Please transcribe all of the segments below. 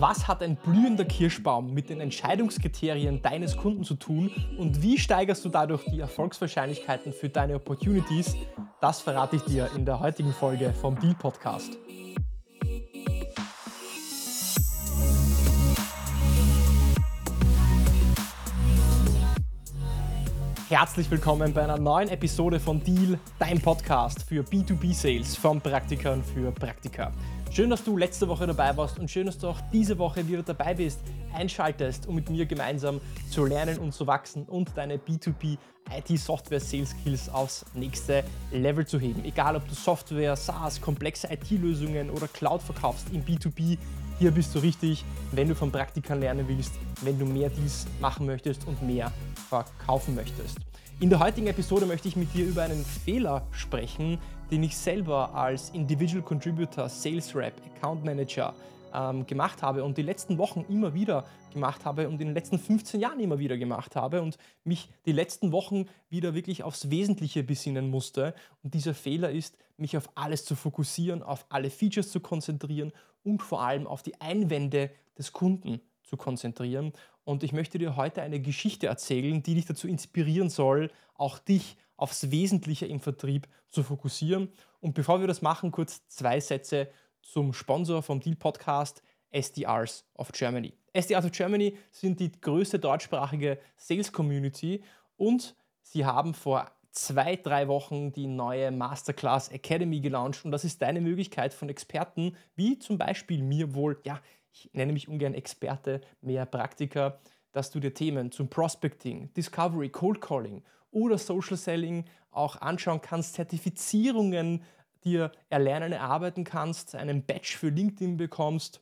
Was hat ein blühender Kirschbaum mit den Entscheidungskriterien deines Kunden zu tun und wie steigerst du dadurch die Erfolgswahrscheinlichkeiten für deine Opportunities? Das verrate ich dir in der heutigen Folge vom Deal Podcast. Herzlich willkommen bei einer neuen Episode von Deal, dein Podcast für B2B-Sales von Praktikern für Praktika. Schön, dass du letzte Woche dabei warst und schön, dass du auch diese Woche wieder dabei bist, einschaltest, um mit mir gemeinsam zu lernen und zu wachsen und deine B2B IT-Software Sales Skills aufs nächste Level zu heben. Egal ob du Software, SaaS, komplexe IT-Lösungen oder Cloud verkaufst im B2B, hier bist du richtig, wenn du von Praktikern lernen willst, wenn du mehr dies machen möchtest und mehr verkaufen möchtest. In der heutigen Episode möchte ich mit dir über einen Fehler sprechen, den ich selber als Individual Contributor, Sales Rep, Account Manager ähm, gemacht habe und die letzten Wochen immer wieder gemacht habe und in den letzten 15 Jahren immer wieder gemacht habe und mich die letzten Wochen wieder wirklich aufs Wesentliche besinnen musste. Und dieser Fehler ist, mich auf alles zu fokussieren, auf alle Features zu konzentrieren und vor allem auf die Einwände des Kunden zu konzentrieren. Und ich möchte dir heute eine Geschichte erzählen, die dich dazu inspirieren soll, auch dich aufs Wesentliche im Vertrieb zu fokussieren. Und bevor wir das machen, kurz zwei Sätze zum Sponsor vom Deal Podcast, SDRs of Germany. SDRs of Germany sind die größte deutschsprachige Sales Community und sie haben vor zwei, drei Wochen die neue Masterclass Academy gelauncht und das ist deine Möglichkeit von Experten, wie zum Beispiel mir wohl, ja, ich nenne mich ungern Experte, mehr Praktiker, dass du dir Themen zum Prospecting, Discovery, Cold Calling oder Social Selling auch anschauen kannst, Zertifizierungen dir erlernen, erarbeiten kannst, einen Badge für LinkedIn bekommst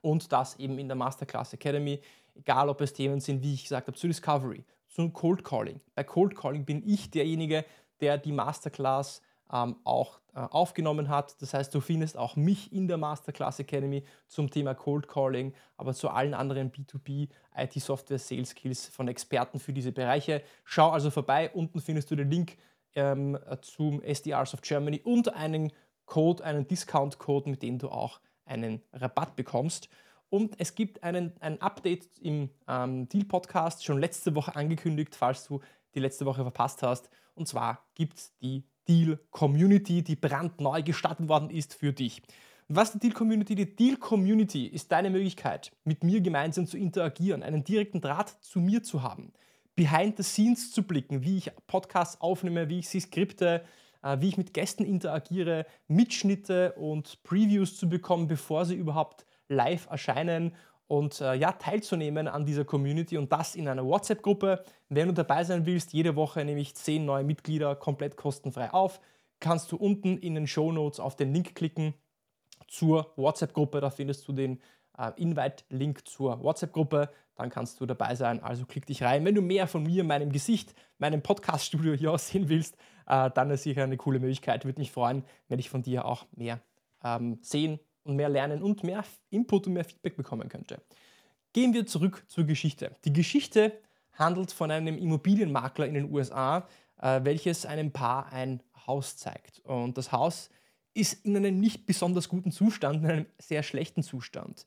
und das eben in der Masterclass Academy, egal ob es Themen sind, wie ich gesagt habe, zu Discovery, zum Cold Calling. Bei Cold Calling bin ich derjenige, der die Masterclass ähm, auch äh, aufgenommen hat. Das heißt, du findest auch mich in der Masterclass Academy zum Thema Cold Calling, aber zu allen anderen B2B IT Software Sales Skills von Experten für diese Bereiche. Schau also vorbei, unten findest du den Link ähm, zum SDRs of Germany und einen Code, einen Discount-Code, mit dem du auch einen Rabatt bekommst. Und es gibt einen, ein Update im ähm, Deal-Podcast, schon letzte Woche angekündigt, falls du die letzte Woche verpasst hast. Und zwar gibt es die Deal Community, die brandneu gestartet worden ist für dich. Was ist die Deal Community? Die Deal Community ist deine Möglichkeit, mit mir gemeinsam zu interagieren, einen direkten Draht zu mir zu haben, behind the scenes zu blicken, wie ich Podcasts aufnehme, wie ich sie skripte, äh, wie ich mit Gästen interagiere, Mitschnitte und Previews zu bekommen, bevor sie überhaupt live erscheinen und äh, ja, teilzunehmen an dieser Community und das in einer WhatsApp-Gruppe. Wenn du dabei sein willst, jede Woche nehme ich zehn neue Mitglieder komplett kostenfrei auf. Kannst du unten in den Show Notes auf den Link klicken zur WhatsApp-Gruppe. Da findest du den äh, Invite-Link zur WhatsApp-Gruppe. Dann kannst du dabei sein. Also klick dich rein. Wenn du mehr von mir, meinem Gesicht, meinem Podcast-Studio hier aus sehen willst, äh, dann ist sicher eine coole Möglichkeit. Würde mich freuen, wenn ich von dir auch mehr ähm, sehen und mehr lernen und mehr Input und mehr Feedback bekommen könnte. Gehen wir zurück zur Geschichte. Die Geschichte handelt von einem Immobilienmakler in den USA, äh, welches einem Paar ein Haus zeigt. Und das Haus ist in einem nicht besonders guten Zustand, in einem sehr schlechten Zustand.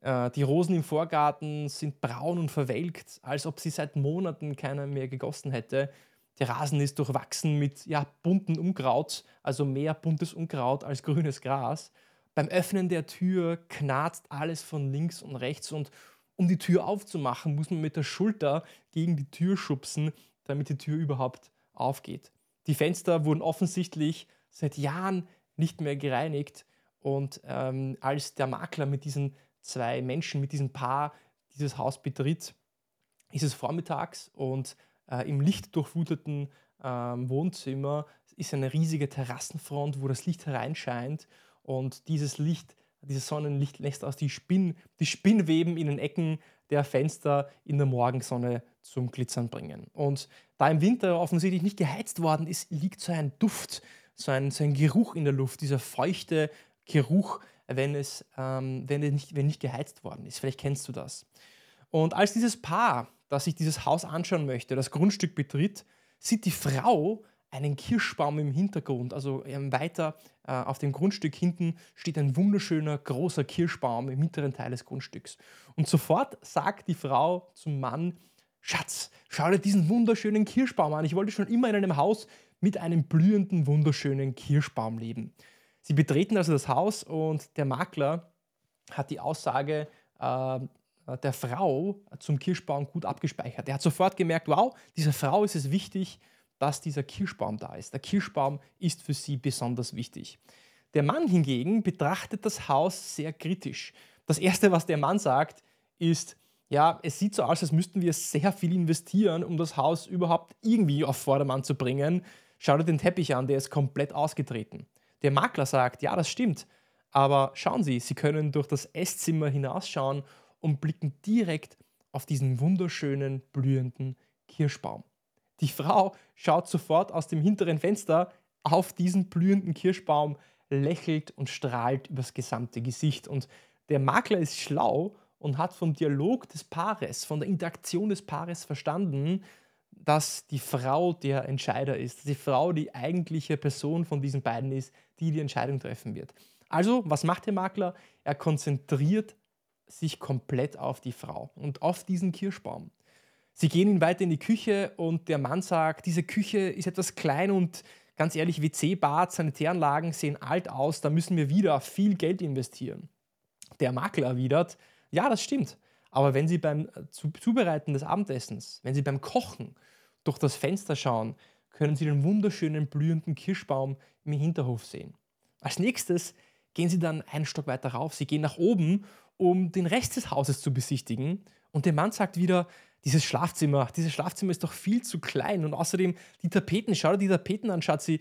Äh, die Rosen im Vorgarten sind braun und verwelkt, als ob sie seit Monaten keiner mehr gegossen hätte. Der Rasen ist durchwachsen mit ja, bunten Unkraut, also mehr buntes Unkraut als grünes Gras. Beim Öffnen der Tür knarzt alles von links und rechts und um die Tür aufzumachen, muss man mit der Schulter gegen die Tür schubsen, damit die Tür überhaupt aufgeht. Die Fenster wurden offensichtlich seit Jahren nicht mehr gereinigt und ähm, als der Makler mit diesen zwei Menschen, mit diesem Paar dieses Haus betritt, ist es vormittags und äh, im lichtdurchfluteten äh, Wohnzimmer ist eine riesige Terrassenfront, wo das Licht hereinscheint und dieses Licht, dieses Sonnenlicht lässt aus die, Spinn, die Spinnweben in den Ecken der Fenster in der Morgensonne zum Glitzern bringen. Und da im Winter offensichtlich nicht geheizt worden ist, liegt so ein Duft, so ein, so ein Geruch in der Luft, dieser feuchte Geruch, wenn es, ähm, wenn, es nicht, wenn nicht geheizt worden ist. Vielleicht kennst du das. Und als dieses Paar, das sich dieses Haus anschauen möchte, das Grundstück betritt, sieht die Frau einen Kirschbaum im Hintergrund. Also ähm, weiter äh, auf dem Grundstück hinten steht ein wunderschöner großer Kirschbaum im mittleren Teil des Grundstücks. Und sofort sagt die Frau zum Mann, Schatz, schau dir diesen wunderschönen Kirschbaum an. Ich wollte schon immer in einem Haus mit einem blühenden, wunderschönen Kirschbaum leben. Sie betreten also das Haus und der Makler hat die Aussage äh, der Frau zum Kirschbaum gut abgespeichert. Er hat sofort gemerkt, wow, dieser Frau ist es wichtig, dass dieser Kirschbaum da ist. Der Kirschbaum ist für sie besonders wichtig. Der Mann hingegen betrachtet das Haus sehr kritisch. Das Erste, was der Mann sagt, ist, ja, es sieht so aus, als müssten wir sehr viel investieren, um das Haus überhaupt irgendwie auf Vordermann zu bringen. Schau dir den Teppich an, der ist komplett ausgetreten. Der Makler sagt, ja, das stimmt, aber schauen Sie, Sie können durch das Esszimmer hinausschauen und blicken direkt auf diesen wunderschönen, blühenden Kirschbaum. Die Frau schaut sofort aus dem hinteren Fenster auf diesen blühenden Kirschbaum, lächelt und strahlt übers gesamte Gesicht. Und der Makler ist schlau und hat vom Dialog des Paares, von der Interaktion des Paares verstanden, dass die Frau der Entscheider ist, dass die Frau die eigentliche Person von diesen beiden ist, die die Entscheidung treffen wird. Also, was macht der Makler? Er konzentriert sich komplett auf die Frau und auf diesen Kirschbaum. Sie gehen ihn weiter in die Küche und der Mann sagt, diese Küche ist etwas klein und ganz ehrlich, WC-Bad, Sanitäranlagen sehen alt aus, da müssen wir wieder viel Geld investieren. Der Makler erwidert, ja, das stimmt. Aber wenn Sie beim Zubereiten des Abendessens, wenn Sie beim Kochen durch das Fenster schauen, können Sie den wunderschönen blühenden Kirschbaum im Hinterhof sehen. Als nächstes gehen Sie dann einen Stock weiter rauf. Sie gehen nach oben, um den Rest des Hauses zu besichtigen. Und der Mann sagt wieder, dieses Schlafzimmer, dieses Schlafzimmer ist doch viel zu klein und außerdem die Tapeten, schau dir die Tapeten an, Schatzi,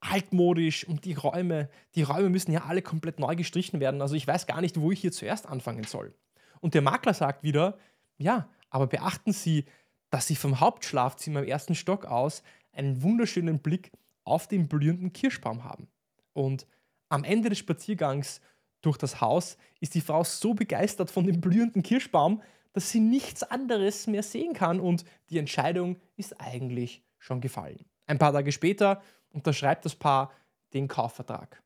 altmodisch und die Räume, die Räume müssen ja alle komplett neu gestrichen werden, also ich weiß gar nicht, wo ich hier zuerst anfangen soll. Und der Makler sagt wieder, ja, aber beachten Sie, dass Sie vom Hauptschlafzimmer im ersten Stock aus einen wunderschönen Blick auf den blühenden Kirschbaum haben. Und am Ende des Spaziergangs durch das Haus ist die Frau so begeistert von dem blühenden Kirschbaum, dass sie nichts anderes mehr sehen kann und die Entscheidung ist eigentlich schon gefallen. Ein paar Tage später unterschreibt das Paar den Kaufvertrag.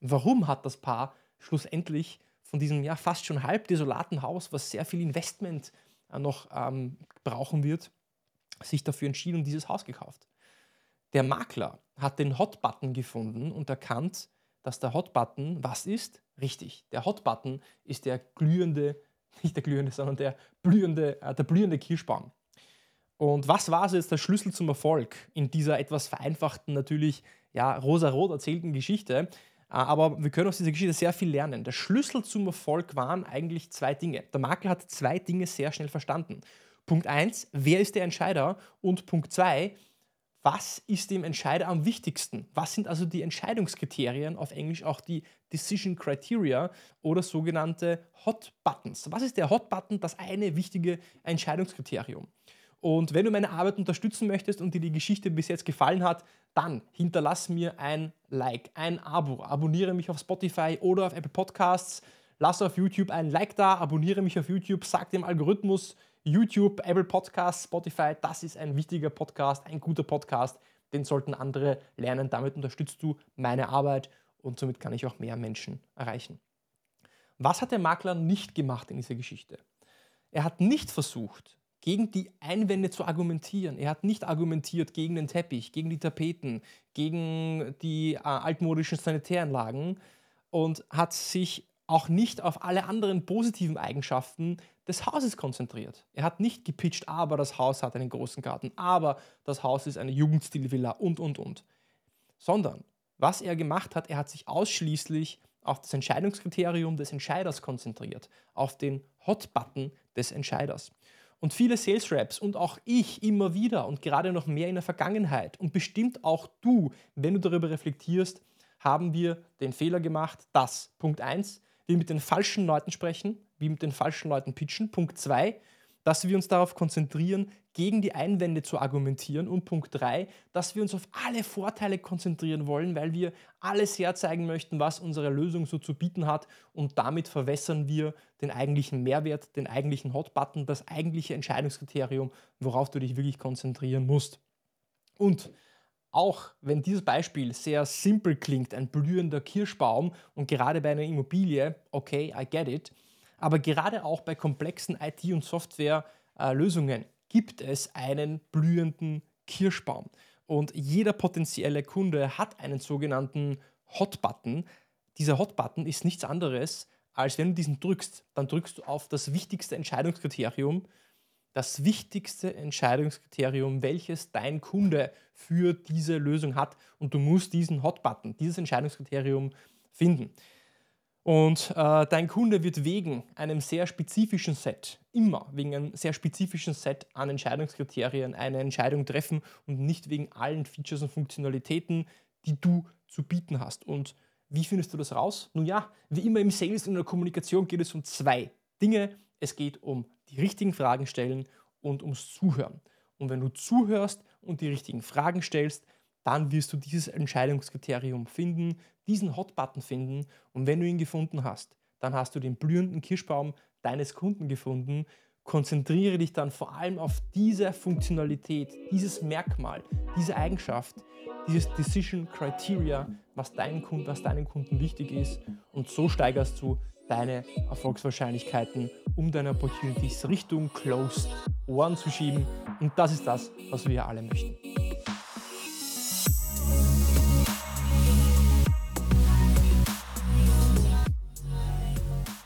Warum hat das Paar schlussendlich von diesem ja fast schon halb desolaten Haus, was sehr viel Investment äh, noch ähm, brauchen wird, sich dafür entschieden und dieses Haus gekauft? Der Makler hat den Hot-Button gefunden und erkannt, dass der Hot-Button was ist? Richtig, der Hot-Button ist der glühende nicht der glühende, sondern der blühende, äh, der blühende Kirschbaum. Und was war so jetzt der Schlüssel zum Erfolg in dieser etwas vereinfachten, natürlich ja, rosa-rot erzählten Geschichte? Äh, aber wir können aus dieser Geschichte sehr viel lernen. Der Schlüssel zum Erfolg waren eigentlich zwei Dinge. Der Makler hat zwei Dinge sehr schnell verstanden. Punkt 1, wer ist der Entscheider? Und Punkt 2, was ist dem Entscheider am wichtigsten? Was sind also die Entscheidungskriterien, auf Englisch auch die Decision Criteria oder sogenannte Hot Buttons? Was ist der Hot Button? Das eine wichtige Entscheidungskriterium. Und wenn du meine Arbeit unterstützen möchtest und dir die Geschichte bis jetzt gefallen hat, dann hinterlass mir ein Like, ein Abo, abonniere mich auf Spotify oder auf Apple Podcasts, lass auf YouTube ein Like da, abonniere mich auf YouTube, sag dem Algorithmus, YouTube, Apple Podcasts, Spotify, das ist ein wichtiger Podcast, ein guter Podcast, den sollten andere lernen. Damit unterstützt du meine Arbeit und somit kann ich auch mehr Menschen erreichen. Was hat der Makler nicht gemacht in dieser Geschichte? Er hat nicht versucht, gegen die Einwände zu argumentieren. Er hat nicht argumentiert gegen den Teppich, gegen die Tapeten, gegen die äh, altmodischen Sanitäranlagen und hat sich auch nicht auf alle anderen positiven Eigenschaften des Hauses konzentriert. Er hat nicht gepitcht, aber das Haus hat einen großen Garten, aber das Haus ist eine Jugendstilvilla und, und, und. Sondern, was er gemacht hat, er hat sich ausschließlich auf das Entscheidungskriterium des Entscheiders konzentriert, auf den Hot-Button des Entscheiders. Und viele Sales Reps und auch ich immer wieder und gerade noch mehr in der Vergangenheit und bestimmt auch du, wenn du darüber reflektierst, haben wir den Fehler gemacht, dass Punkt 1, wir mit den falschen Leuten sprechen, wie mit den falschen Leuten pitchen. Punkt 2, dass wir uns darauf konzentrieren, gegen die Einwände zu argumentieren. Und Punkt 3, dass wir uns auf alle Vorteile konzentrieren wollen, weil wir alles herzeigen möchten, was unsere Lösung so zu bieten hat. Und damit verwässern wir den eigentlichen Mehrwert, den eigentlichen Hot-Button, das eigentliche Entscheidungskriterium, worauf du dich wirklich konzentrieren musst. Und auch wenn dieses Beispiel sehr simpel klingt, ein blühender Kirschbaum und gerade bei einer Immobilie, okay, I get it, aber gerade auch bei komplexen IT- und Softwarelösungen gibt es einen blühenden Kirschbaum. Und jeder potenzielle Kunde hat einen sogenannten Hot-Button. Dieser Hot-Button ist nichts anderes, als wenn du diesen drückst, dann drückst du auf das wichtigste Entscheidungskriterium das wichtigste Entscheidungskriterium, welches dein Kunde für diese Lösung hat. Und du musst diesen Hot-Button, dieses Entscheidungskriterium finden. Und äh, dein Kunde wird wegen einem sehr spezifischen Set, immer wegen einem sehr spezifischen Set an Entscheidungskriterien eine Entscheidung treffen und nicht wegen allen Features und Funktionalitäten, die du zu bieten hast. Und wie findest du das raus? Nun ja, wie immer im Sales und in der Kommunikation geht es um zwei Dinge. Es geht um die richtigen Fragen stellen und ums Zuhören. Und wenn du zuhörst und die richtigen Fragen stellst, dann wirst du dieses Entscheidungskriterium finden, diesen Hot-Button finden. Und wenn du ihn gefunden hast, dann hast du den blühenden Kirschbaum deines Kunden gefunden. Konzentriere dich dann vor allem auf diese Funktionalität, dieses Merkmal, diese Eigenschaft, dieses Decision Criteria, was, dein Kunden, was deinem Kunden wichtig ist. Und so steigerst du deine Erfolgswahrscheinlichkeiten, um deine Opportunities Richtung Closed One zu schieben. Und das ist das, was wir alle möchten.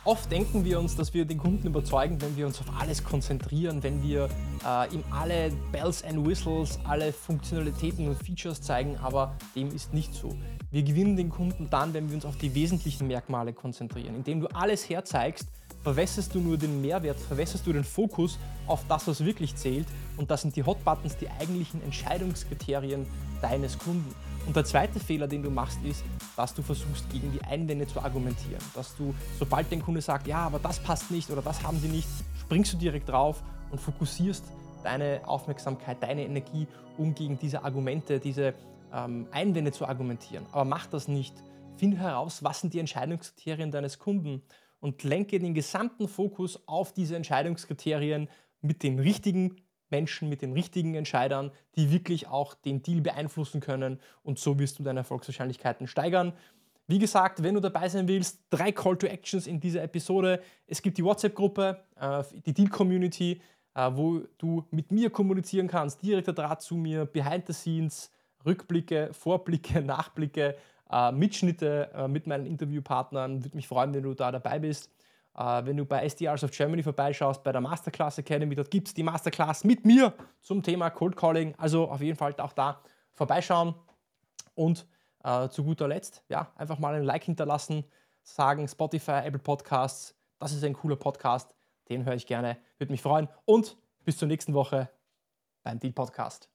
Oft denken wir uns, dass wir den Kunden überzeugen, wenn wir uns auf alles konzentrieren, wenn wir äh, ihm alle Bells and Whistles, alle Funktionalitäten und Features zeigen, aber dem ist nicht so. Wir gewinnen den Kunden dann, wenn wir uns auf die wesentlichen Merkmale konzentrieren. Indem du alles herzeigst, verwässerst du nur den Mehrwert, verwässerst du den Fokus auf das, was wirklich zählt. Und das sind die Hot Buttons, die eigentlichen Entscheidungskriterien deines Kunden. Und der zweite Fehler, den du machst, ist, dass du versuchst, gegen die Einwände zu argumentieren. Dass du, sobald dein Kunde sagt, ja, aber das passt nicht oder das haben sie nicht, springst du direkt drauf und fokussierst deine Aufmerksamkeit, deine Energie, um gegen diese Argumente, diese ähm, Einwände zu argumentieren. Aber mach das nicht. Finde heraus, was sind die Entscheidungskriterien deines Kunden und lenke den gesamten Fokus auf diese Entscheidungskriterien mit den richtigen Menschen, mit den richtigen Entscheidern, die wirklich auch den Deal beeinflussen können und so wirst du deine Erfolgswahrscheinlichkeiten steigern. Wie gesagt, wenn du dabei sein willst, drei Call to Actions in dieser Episode. Es gibt die WhatsApp-Gruppe, äh, die Deal-Community, äh, wo du mit mir kommunizieren kannst, direkter Draht zu mir, behind the scenes, Rückblicke, Vorblicke, Nachblicke, äh, Mitschnitte äh, mit meinen Interviewpartnern. Würde mich freuen, wenn du da dabei bist. Äh, wenn du bei SDRs of Germany vorbeischaust, bei der Masterclass Academy, dort gibt es die Masterclass mit mir zum Thema Cold Calling. Also auf jeden Fall auch da vorbeischauen. Und äh, zu guter Letzt, ja, einfach mal ein Like hinterlassen, sagen Spotify, Apple Podcasts, das ist ein cooler Podcast, den höre ich gerne, würde mich freuen. Und bis zur nächsten Woche beim Deal Podcast.